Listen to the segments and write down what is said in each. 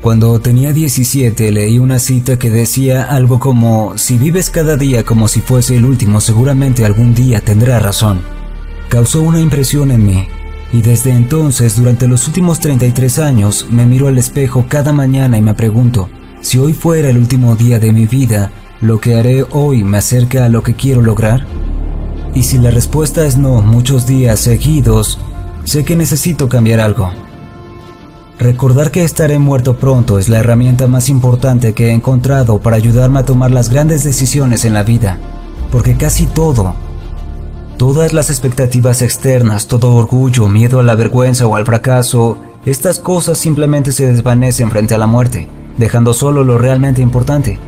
Cuando tenía 17 leí una cita que decía algo como, si vives cada día como si fuese el último, seguramente algún día tendrá razón. Causó una impresión en mí, y desde entonces, durante los últimos 33 años, me miro al espejo cada mañana y me pregunto, si hoy fuera el último día de mi vida, ¿lo que haré hoy me acerca a lo que quiero lograr? Y si la respuesta es no muchos días seguidos, sé que necesito cambiar algo. Recordar que estaré muerto pronto es la herramienta más importante que he encontrado para ayudarme a tomar las grandes decisiones en la vida, porque casi todo, todas las expectativas externas, todo orgullo, miedo a la vergüenza o al fracaso, estas cosas simplemente se desvanecen frente a la muerte, dejando solo lo realmente importante.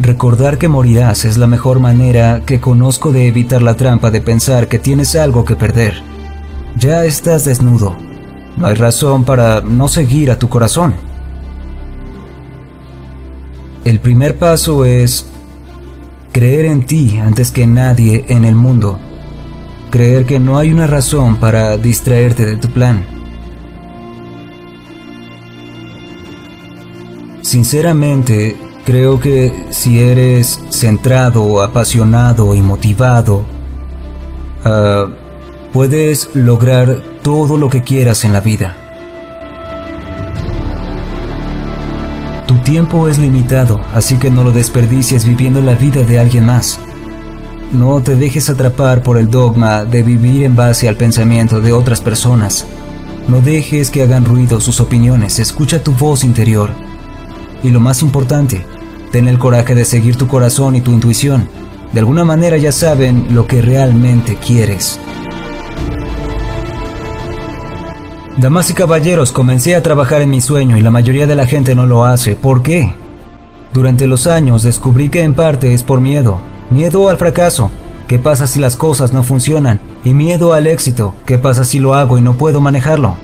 Recordar que morirás es la mejor manera que conozco de evitar la trampa de pensar que tienes algo que perder. Ya estás desnudo, no hay razón para no seguir a tu corazón. El primer paso es creer en ti antes que nadie en el mundo. Creer que no hay una razón para distraerte de tu plan. Sinceramente, creo que si eres centrado, apasionado y motivado, uh, puedes lograr todo lo que quieras en la vida. Tu tiempo es limitado, así que no lo desperdicies viviendo la vida de alguien más. No te dejes atrapar por el dogma de vivir en base al pensamiento de otras personas. No dejes que hagan ruido sus opiniones, escucha tu voz interior. Y lo más importante, ten el coraje de seguir tu corazón y tu intuición. De alguna manera ya saben lo que realmente quieres. Damas y caballeros, comencé a trabajar en mi sueño y la mayoría de la gente no lo hace. ¿Por qué? Durante los años descubrí que en parte es por miedo. Miedo al fracaso. ¿Qué pasa si las cosas no funcionan? Y miedo al éxito. ¿Qué pasa si lo hago y no puedo manejarlo?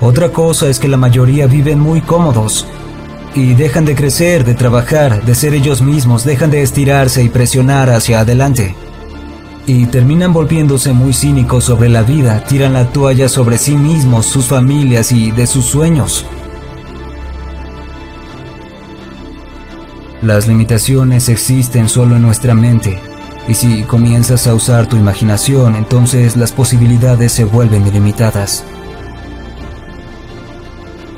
Otra cosa es que la mayoría viven muy cómodos y dejan de crecer, de trabajar, de ser ellos mismos, dejan de estirarse y presionar hacia adelante y terminan volviéndose muy cínicos sobre la vida, tiran la toalla sobre sí mismos, sus familias y de sus sueños. Las limitaciones existen solo en nuestra mente, y si comienzas a usar tu imaginación, entonces las posibilidades se vuelven ilimitadas.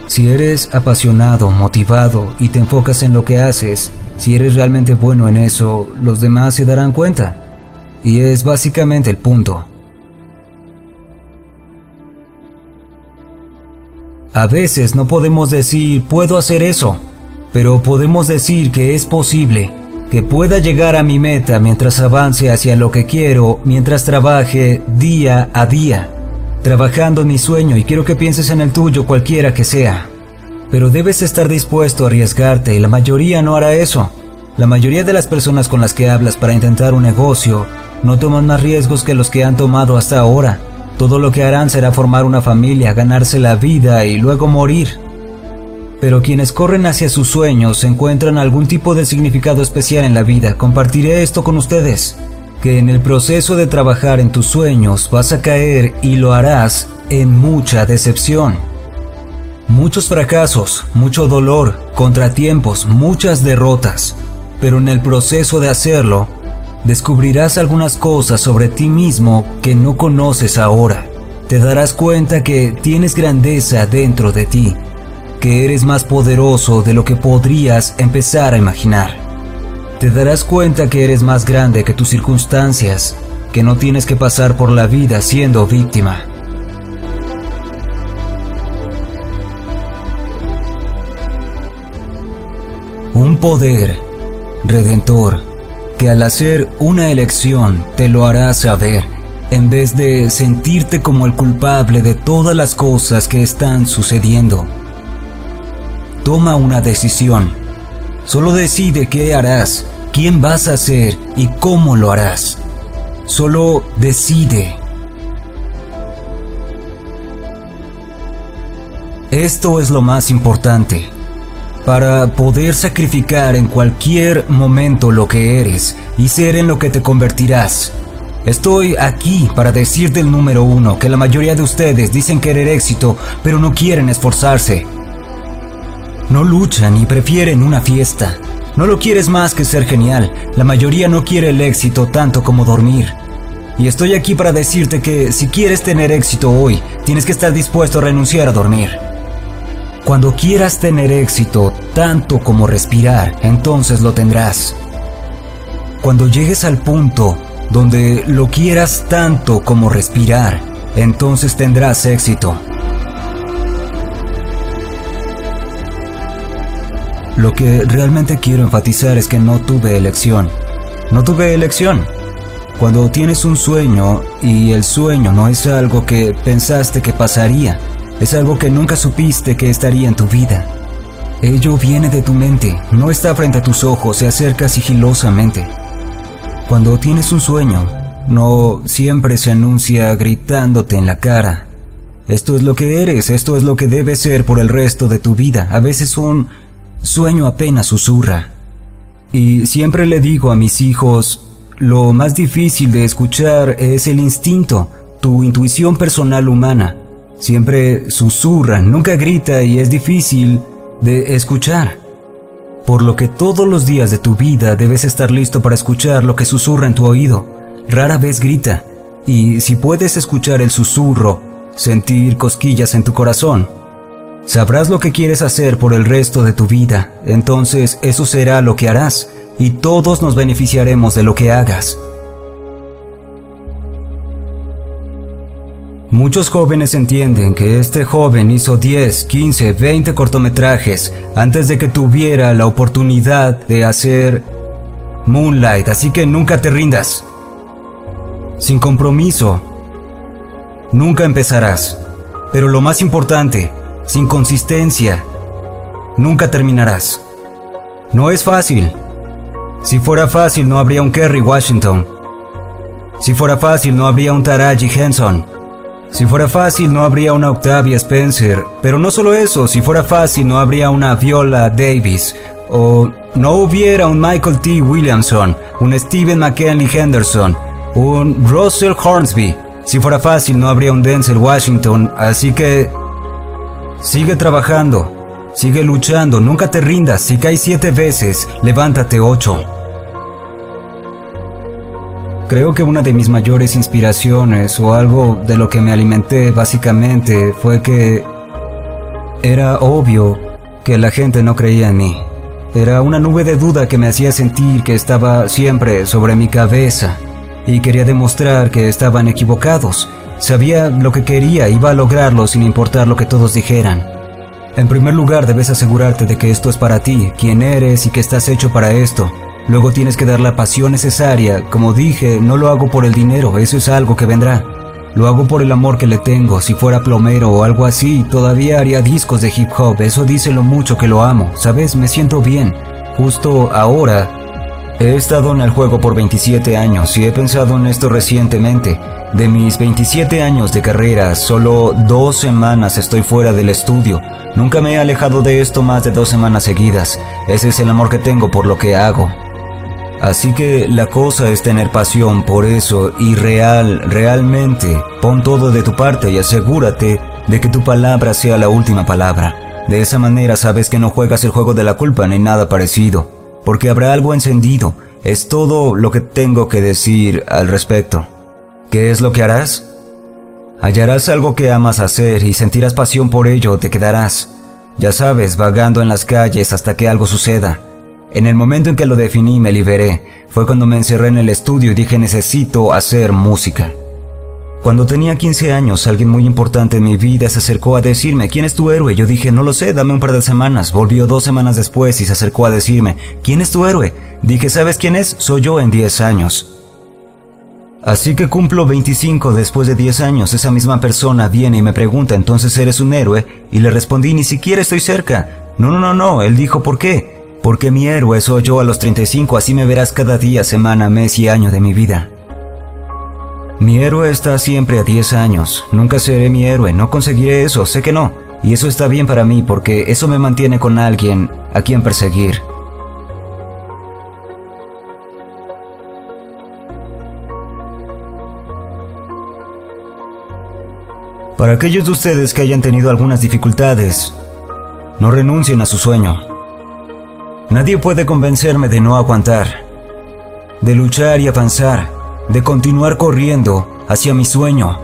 Si eres apasionado, motivado y te enfocas en lo que haces, si eres realmente bueno en eso, los demás se darán cuenta. Y es básicamente el punto. A veces no podemos decir puedo hacer eso, pero podemos decir que es posible, que pueda llegar a mi meta mientras avance hacia lo que quiero, mientras trabaje día a día, trabajando en mi sueño y quiero que pienses en el tuyo cualquiera que sea. Pero debes estar dispuesto a arriesgarte y la mayoría no hará eso. La mayoría de las personas con las que hablas para intentar un negocio no toman más riesgos que los que han tomado hasta ahora. Todo lo que harán será formar una familia, ganarse la vida y luego morir. Pero quienes corren hacia sus sueños encuentran algún tipo de significado especial en la vida. Compartiré esto con ustedes. Que en el proceso de trabajar en tus sueños vas a caer y lo harás en mucha decepción. Muchos fracasos, mucho dolor, contratiempos, muchas derrotas. Pero en el proceso de hacerlo, descubrirás algunas cosas sobre ti mismo que no conoces ahora. Te darás cuenta que tienes grandeza dentro de ti, que eres más poderoso de lo que podrías empezar a imaginar. Te darás cuenta que eres más grande que tus circunstancias, que no tienes que pasar por la vida siendo víctima. Un poder redentor que al hacer una elección te lo hará saber, en vez de sentirte como el culpable de todas las cosas que están sucediendo. Toma una decisión. Solo decide qué harás, quién vas a ser y cómo lo harás. Solo decide. Esto es lo más importante para poder sacrificar en cualquier momento lo que eres y ser en lo que te convertirás. Estoy aquí para decirte el número uno, que la mayoría de ustedes dicen querer éxito, pero no quieren esforzarse. No luchan y prefieren una fiesta. No lo quieres más que ser genial. La mayoría no quiere el éxito tanto como dormir. Y estoy aquí para decirte que si quieres tener éxito hoy, tienes que estar dispuesto a renunciar a dormir. Cuando quieras tener éxito tanto como respirar, entonces lo tendrás. Cuando llegues al punto donde lo quieras tanto como respirar, entonces tendrás éxito. Lo que realmente quiero enfatizar es que no tuve elección. No tuve elección. Cuando tienes un sueño y el sueño no es algo que pensaste que pasaría, es algo que nunca supiste que estaría en tu vida. Ello viene de tu mente, no está frente a tus ojos, se acerca sigilosamente. Cuando tienes un sueño, no siempre se anuncia gritándote en la cara. Esto es lo que eres, esto es lo que debes ser por el resto de tu vida. A veces un Sueño apenas susurra. Y siempre le digo a mis hijos, lo más difícil de escuchar es el instinto, tu intuición personal humana. Siempre susurra, nunca grita y es difícil de escuchar. Por lo que todos los días de tu vida debes estar listo para escuchar lo que susurra en tu oído. Rara vez grita. Y si puedes escuchar el susurro, sentir cosquillas en tu corazón, Sabrás lo que quieres hacer por el resto de tu vida, entonces eso será lo que harás, y todos nos beneficiaremos de lo que hagas. Muchos jóvenes entienden que este joven hizo 10, 15, 20 cortometrajes antes de que tuviera la oportunidad de hacer Moonlight, así que nunca te rindas. Sin compromiso, nunca empezarás. Pero lo más importante, sin consistencia, nunca terminarás. No es fácil. Si fuera fácil no habría un Kerry Washington. Si fuera fácil no habría un Taraji Henson. Si fuera fácil no habría una Octavia Spencer. Pero no solo eso, si fuera fácil no habría una Viola Davis. O no hubiera un Michael T. Williamson, un Stephen McKinley Henderson, un Russell Hornsby. Si fuera fácil no habría un Denzel Washington. Así que Sigue trabajando, sigue luchando, nunca te rindas. Si caes siete veces, levántate ocho. Creo que una de mis mayores inspiraciones o algo de lo que me alimenté básicamente fue que era obvio que la gente no creía en mí. Era una nube de duda que me hacía sentir que estaba siempre sobre mi cabeza y quería demostrar que estaban equivocados Sabía lo que quería, iba a lograrlo sin importar lo que todos dijeran. En primer lugar, debes asegurarte de que esto es para ti, quién eres y que estás hecho para esto. Luego tienes que dar la pasión necesaria. Como dije, no lo hago por el dinero, eso es algo que vendrá. Lo hago por el amor que le tengo. Si fuera plomero o algo así, todavía haría discos de hip hop. Eso dice lo mucho que lo amo. Sabes, me siento bien. Justo ahora He estado en el juego por 27 años y he pensado en esto recientemente. De mis 27 años de carrera, solo dos semanas estoy fuera del estudio. Nunca me he alejado de esto más de dos semanas seguidas. Ese es el amor que tengo por lo que hago. Así que la cosa es tener pasión por eso y real, realmente, pon todo de tu parte y asegúrate de que tu palabra sea la última palabra. De esa manera sabes que no juegas el juego de la culpa ni nada parecido porque habrá algo encendido. Es todo lo que tengo que decir al respecto. ¿Qué es lo que harás? Hallarás algo que amas hacer y sentirás pasión por ello, te quedarás. Ya sabes, vagando en las calles hasta que algo suceda. En el momento en que lo definí me liberé. Fue cuando me encerré en el estudio y dije necesito hacer música. Cuando tenía 15 años, alguien muy importante en mi vida se acercó a decirme, ¿quién es tu héroe? Yo dije, no lo sé, dame un par de semanas. Volvió dos semanas después y se acercó a decirme, ¿quién es tu héroe? Dije, ¿sabes quién es? Soy yo en 10 años. Así que cumplo 25 después de 10 años. Esa misma persona viene y me pregunta, ¿entonces eres un héroe? Y le respondí, ni siquiera estoy cerca. No, no, no, no. Él dijo, ¿por qué? Porque mi héroe soy yo a los 35, así me verás cada día, semana, mes y año de mi vida. Mi héroe está siempre a 10 años. Nunca seré mi héroe, no conseguiré eso, sé que no. Y eso está bien para mí porque eso me mantiene con alguien a quien perseguir. Para aquellos de ustedes que hayan tenido algunas dificultades, No renuncien a su sueño. Nadie puede convencerme de no aguantar, de luchar y avanzar, de continuar corriendo hacia mi sueño.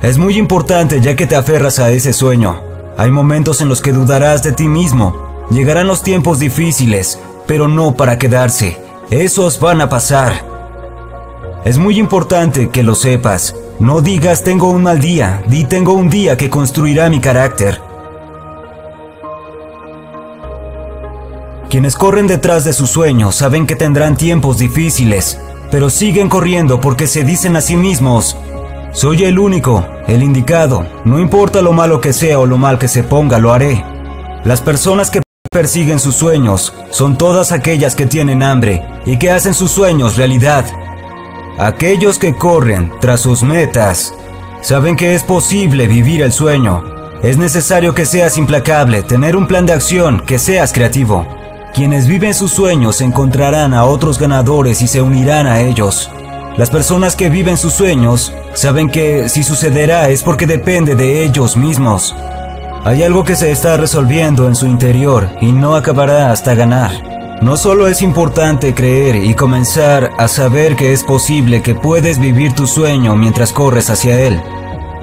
Es muy importante ya que te aferras a ese sueño. Hay momentos en los que dudarás de ti mismo. Llegarán los tiempos difíciles, pero no para quedarse. Esos van a pasar. Es muy importante que lo sepas. No digas tengo un mal día, di tengo un día que construirá mi carácter. Quienes corren detrás de sus sueños saben que tendrán tiempos difíciles, pero siguen corriendo porque se dicen a sí mismos, soy el único, el indicado, no importa lo malo que sea o lo mal que se ponga, lo haré. Las personas que persiguen sus sueños son todas aquellas que tienen hambre y que hacen sus sueños realidad. Aquellos que corren tras sus metas saben que es posible vivir el sueño. Es necesario que seas implacable, tener un plan de acción, que seas creativo. Quienes viven sus sueños encontrarán a otros ganadores y se unirán a ellos. Las personas que viven sus sueños saben que si sucederá es porque depende de ellos mismos. Hay algo que se está resolviendo en su interior y no acabará hasta ganar. No solo es importante creer y comenzar a saber que es posible que puedes vivir tu sueño mientras corres hacia él,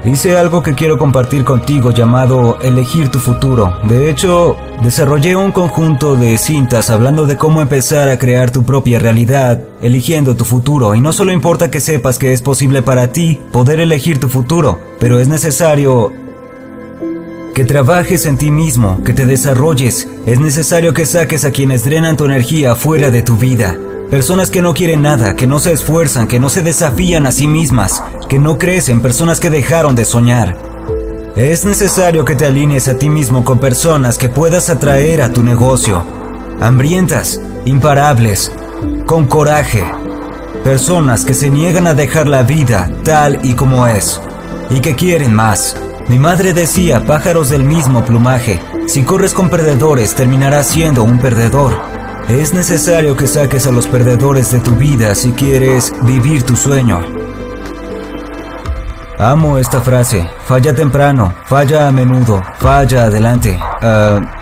Hice algo que quiero compartir contigo llamado Elegir tu futuro. De hecho, desarrollé un conjunto de cintas hablando de cómo empezar a crear tu propia realidad, eligiendo tu futuro. Y no solo importa que sepas que es posible para ti poder elegir tu futuro, pero es necesario que trabajes en ti mismo, que te desarrolles. Es necesario que saques a quienes drenan tu energía fuera de tu vida. Personas que no quieren nada, que no se esfuerzan, que no se desafían a sí mismas, que no crecen, personas que dejaron de soñar. Es necesario que te alinees a ti mismo con personas que puedas atraer a tu negocio. Hambrientas, imparables, con coraje. Personas que se niegan a dejar la vida tal y como es y que quieren más. Mi madre decía, pájaros del mismo plumaje, si corres con perdedores terminarás siendo un perdedor. Es necesario que saques a los perdedores de tu vida si quieres vivir tu sueño. Amo esta frase. Falla temprano, falla a menudo, falla adelante. Ah,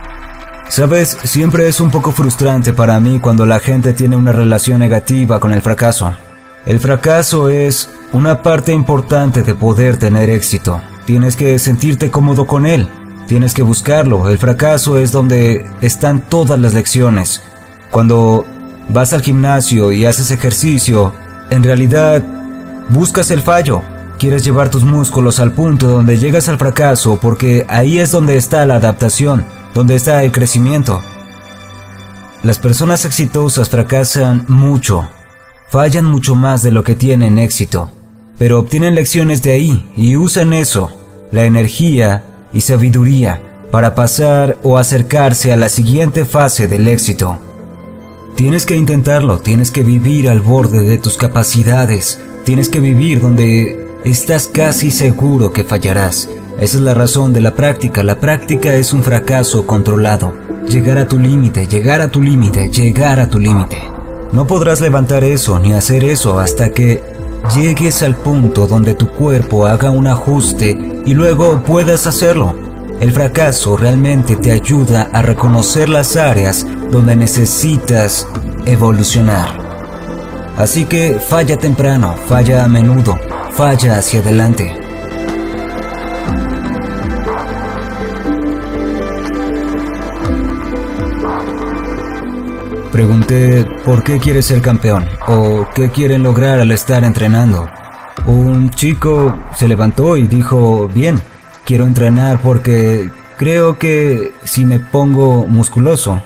Sabes, siempre es un poco frustrante para mí cuando la gente tiene una relación negativa con el fracaso. El fracaso es una parte importante de poder tener éxito. Tienes que sentirte cómodo con él. Tienes que buscarlo. El fracaso es donde están todas las lecciones. Cuando vas al gimnasio y haces ejercicio, en realidad buscas el fallo. Quieres llevar tus músculos al punto donde llegas al fracaso porque ahí es donde está la adaptación, donde está el crecimiento. Las personas exitosas fracasan mucho, fallan mucho más de lo que tienen éxito, pero obtienen lecciones de ahí y usan eso, la energía y sabiduría, para pasar o acercarse a la siguiente fase del éxito. Tienes que intentarlo, tienes que vivir al borde de tus capacidades, tienes que vivir donde estás casi seguro que fallarás. Esa es la razón de la práctica, la práctica es un fracaso controlado. Llegar a tu límite, llegar a tu límite, llegar a tu límite. No podrás levantar eso ni hacer eso hasta que llegues al punto donde tu cuerpo haga un ajuste y luego puedas hacerlo. El fracaso realmente te ayuda a reconocer las áreas donde necesitas evolucionar. Así que falla temprano, falla a menudo, falla hacia adelante. Pregunté por qué quieres ser campeón o qué quieren lograr al estar entrenando. Un chico se levantó y dijo, bien, quiero entrenar porque creo que si me pongo musculoso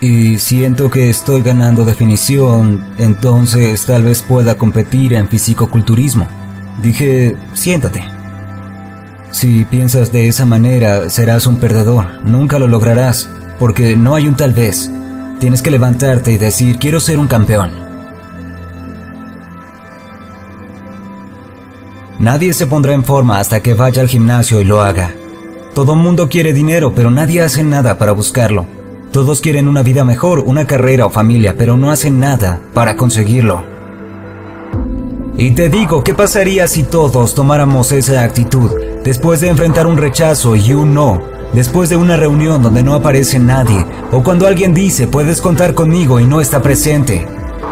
y siento que estoy ganando definición, entonces tal vez pueda competir en fisicoculturismo. Dije, siéntate. Si piensas de esa manera, serás un perdedor, nunca lo lograrás, porque no hay un tal vez. Tienes que levantarte y decir, quiero ser un campeón. Nadie se pondrá en forma hasta que vaya al gimnasio y lo haga. Todo mundo quiere dinero, pero nadie hace nada para buscarlo. Todos quieren una vida mejor, una carrera o familia, pero no hacen nada para conseguirlo. Y te digo, ¿qué pasaría si todos tomáramos esa actitud después de enfrentar un rechazo y un no? Después de una reunión donde no aparece nadie, o cuando alguien dice puedes contar conmigo y no está presente.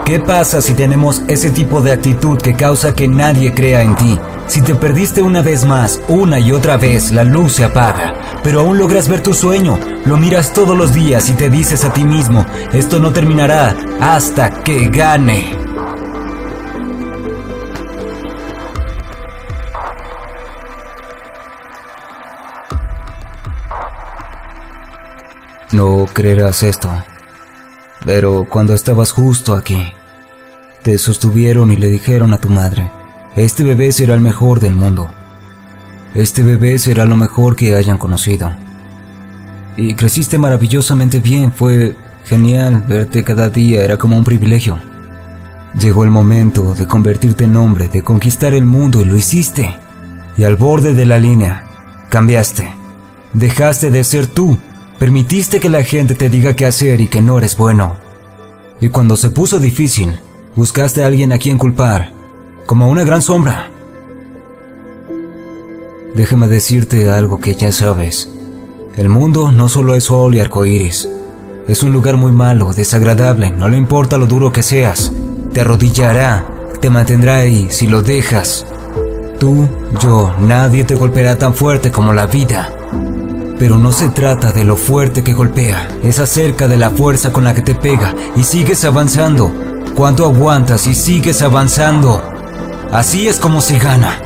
¿Qué pasa si tenemos ese tipo de actitud que causa que nadie crea en ti? Si te perdiste una vez más, una y otra vez, la luz se apaga, pero aún logras ver tu sueño, lo miras todos los días y te dices a ti mismo, esto no terminará hasta que gane. No creerás esto, pero cuando estabas justo aquí, te sostuvieron y le dijeron a tu madre, este bebé será el mejor del mundo. Este bebé será lo mejor que hayan conocido. Y creciste maravillosamente bien, fue genial verte cada día, era como un privilegio. Llegó el momento de convertirte en hombre, de conquistar el mundo y lo hiciste. Y al borde de la línea, cambiaste. Dejaste de ser tú Permitiste que la gente te diga qué hacer y que no eres bueno. Y cuando se puso difícil, buscaste a alguien a quien culpar, como una gran sombra. Déjame decirte algo que ya sabes. El mundo no solo es sol y arcoíris. Es un lugar muy malo, desagradable, no le importa lo duro que seas. Te arrodillará, te mantendrá ahí si lo dejas. Tú, yo, nadie te golpeará tan fuerte como la vida. Pero no se trata de lo fuerte que golpea, es acerca de la fuerza con la que te pega y sigues avanzando. Cuánto aguantas y sigues avanzando. Así es como se gana.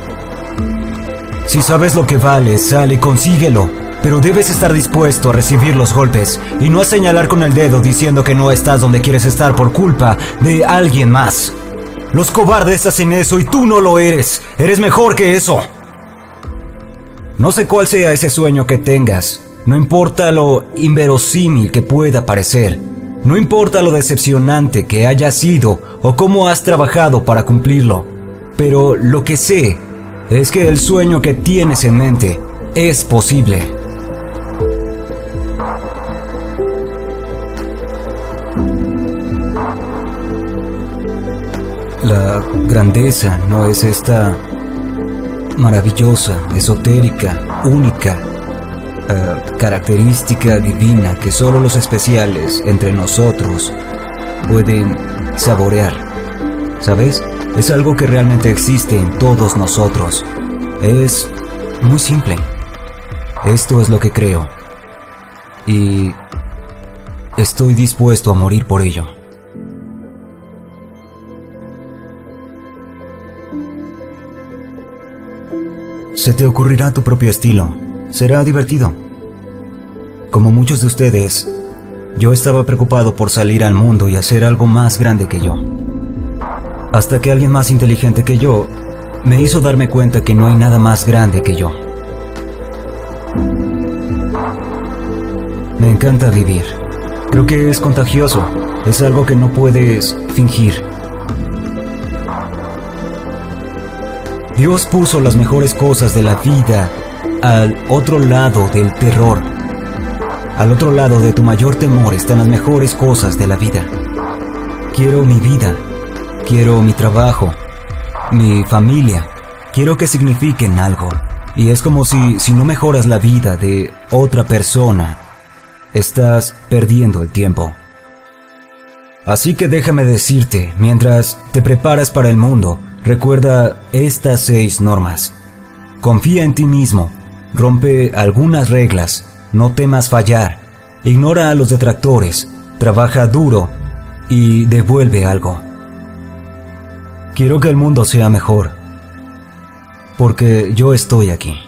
Si sabes lo que vale, sale y consíguelo. Pero debes estar dispuesto a recibir los golpes y no a señalar con el dedo diciendo que no estás donde quieres estar por culpa de alguien más. Los cobardes hacen eso y tú no lo eres. Eres mejor que eso. No sé cuál sea ese sueño que tengas, no importa lo inverosímil que pueda parecer, no importa lo decepcionante que haya sido o cómo has trabajado para cumplirlo, pero lo que sé es que el sueño que tienes en mente es posible. La grandeza no es esta maravillosa, esotérica, única, eh, característica divina que solo los especiales entre nosotros pueden saborear. ¿Sabes? Es algo que realmente existe en todos nosotros. Es muy simple. Esto es lo que creo. Y estoy dispuesto a morir por ello. Se te ocurrirá tu propio estilo. Será divertido. Como muchos de ustedes, yo estaba preocupado por salir al mundo y hacer algo más grande que yo. Hasta que alguien más inteligente que yo me hizo darme cuenta que no hay nada más grande que yo. Me encanta vivir. Creo que es contagioso. Es algo que no puedes fingir. Dios puso las mejores cosas de la vida al otro lado del terror. Al otro lado de tu mayor temor están las mejores cosas de la vida. Quiero mi vida, quiero mi trabajo, mi familia, quiero que signifiquen algo. Y es como si, si no mejoras la vida de otra persona, estás perdiendo el tiempo. Así que déjame decirte, mientras te preparas para el mundo, Recuerda estas seis normas. Confía en ti mismo, rompe algunas reglas, no temas fallar, ignora a los detractores, trabaja duro y devuelve algo. Quiero que el mundo sea mejor, porque yo estoy aquí.